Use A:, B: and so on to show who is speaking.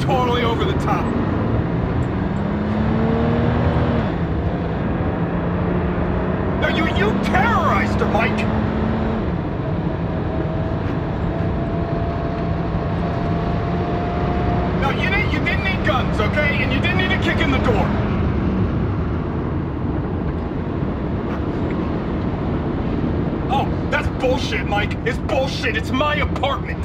A: totally over the top. No, you you terrorized her, Mike. No, you didn't you didn't need guns, okay? And you didn't need a kick in the door. Oh, that's bullshit, Mike. It's bullshit. It's my apartment.